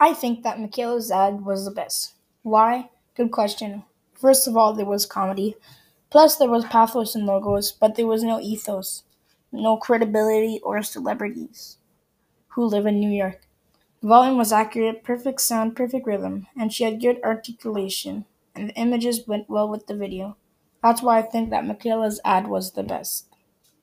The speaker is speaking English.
I think that Michaela's ad was the best. Why? Good question. First of all, there was comedy. Plus, there was pathos and logos, but there was no ethos, no credibility or celebrities who live in New York. The volume was accurate, perfect sound, perfect rhythm, and she had good articulation, and the images went well with the video. That's why I think that Michaela's ad was the best.